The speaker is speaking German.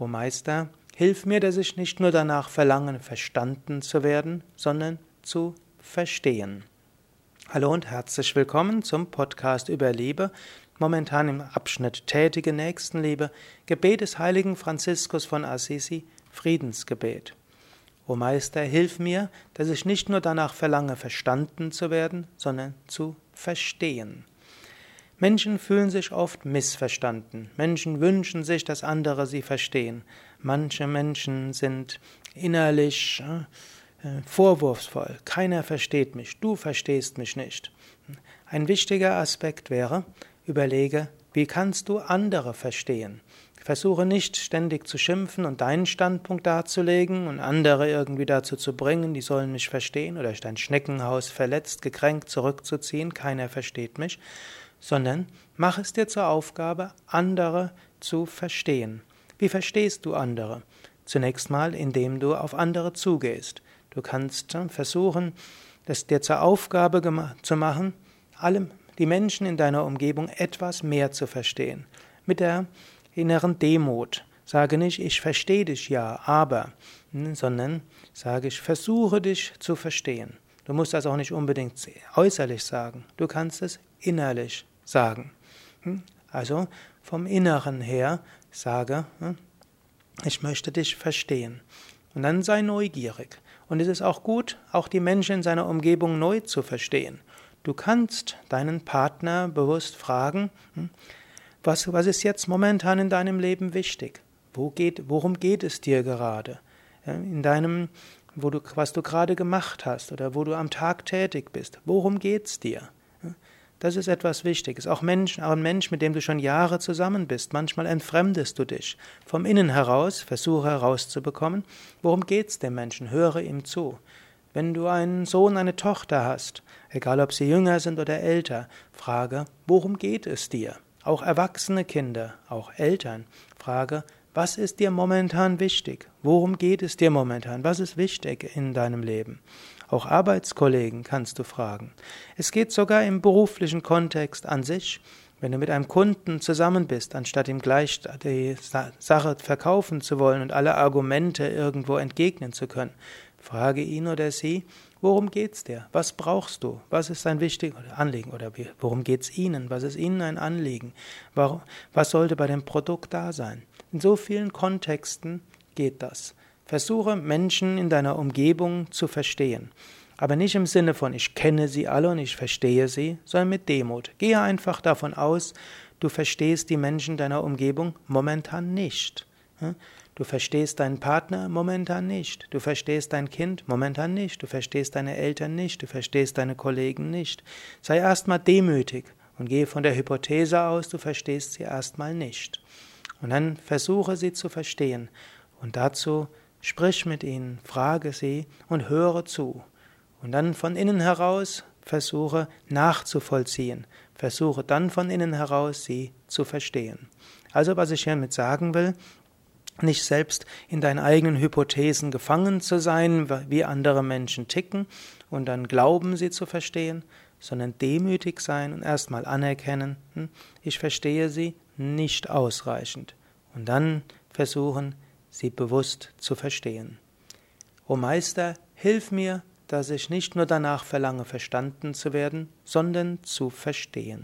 O Meister, hilf mir, dass ich nicht nur danach verlange, verstanden zu werden, sondern zu verstehen. Hallo und herzlich willkommen zum Podcast über Liebe, momentan im Abschnitt Tätige Nächstenliebe, Gebet des heiligen Franziskus von Assisi, Friedensgebet. O Meister, hilf mir, dass ich nicht nur danach verlange, verstanden zu werden, sondern zu verstehen. Menschen fühlen sich oft missverstanden. Menschen wünschen sich, dass andere sie verstehen. Manche Menschen sind innerlich äh, vorwurfsvoll. Keiner versteht mich. Du verstehst mich nicht. Ein wichtiger Aspekt wäre, überlege, wie kannst du andere verstehen? Versuche nicht ständig zu schimpfen und deinen Standpunkt darzulegen und andere irgendwie dazu zu bringen, die sollen mich verstehen oder dein Schneckenhaus verletzt, gekränkt zurückzuziehen, keiner versteht mich, sondern mach es dir zur Aufgabe, andere zu verstehen. Wie verstehst du andere? Zunächst mal, indem du auf andere zugehst. Du kannst versuchen, das dir zur Aufgabe zu machen, alle die Menschen in deiner Umgebung etwas mehr zu verstehen. Mit der inneren Demut. Sage nicht, ich verstehe dich ja, aber, hm, sondern sage, ich versuche dich zu verstehen. Du musst das auch nicht unbedingt äußerlich sagen. Du kannst es innerlich sagen. Hm? Also vom Inneren her sage, hm, ich möchte dich verstehen. Und dann sei neugierig. Und es ist auch gut, auch die Menschen in seiner Umgebung neu zu verstehen. Du kannst deinen Partner bewusst fragen, hm, was, was ist jetzt momentan in deinem Leben wichtig? Wo geht, worum geht es dir gerade? In deinem, wo du, was du gerade gemacht hast oder wo du am Tag tätig bist. Worum geht es dir? Das ist etwas Wichtiges. Auch, Mensch, auch ein Mensch, mit dem du schon Jahre zusammen bist. Manchmal entfremdest du dich. Vom Innen heraus versuche herauszubekommen, worum geht es dem Menschen. Höre ihm zu. Wenn du einen Sohn, eine Tochter hast, egal ob sie jünger sind oder älter, frage, worum geht es dir? Auch erwachsene Kinder, auch Eltern, frage, was ist dir momentan wichtig? Worum geht es dir momentan? Was ist wichtig in deinem Leben? Auch Arbeitskollegen kannst du fragen. Es geht sogar im beruflichen Kontext an sich. Wenn du mit einem Kunden zusammen bist, anstatt ihm gleich die Sache verkaufen zu wollen und alle Argumente irgendwo entgegnen zu können, frage ihn oder sie, worum geht's dir? Was brauchst du? Was ist dein wichtiges Anliegen? Oder worum geht's Ihnen? Was ist Ihnen ein Anliegen? was sollte bei dem Produkt da sein? In so vielen Kontexten geht das. Versuche Menschen in deiner Umgebung zu verstehen. Aber nicht im Sinne von ich kenne sie alle und ich verstehe sie, sondern mit Demut. Gehe einfach davon aus, du verstehst die Menschen deiner Umgebung momentan nicht. Du verstehst deinen Partner momentan nicht. Du verstehst dein Kind momentan nicht. Du verstehst deine Eltern nicht. Du verstehst deine Kollegen nicht. Sei erstmal demütig und gehe von der Hypothese aus, du verstehst sie erstmal nicht. Und dann versuche sie zu verstehen. Und dazu sprich mit ihnen, frage sie und höre zu. Und dann von innen heraus versuche nachzuvollziehen. Versuche dann von innen heraus sie zu verstehen. Also was ich hiermit sagen will, nicht selbst in deinen eigenen Hypothesen gefangen zu sein, wie andere Menschen ticken und dann glauben sie zu verstehen, sondern demütig sein und erstmal anerkennen, hm, ich verstehe sie nicht ausreichend. Und dann versuchen, sie bewusst zu verstehen. O Meister, hilf mir, dass ich nicht nur danach verlange, verstanden zu werden, sondern zu verstehen.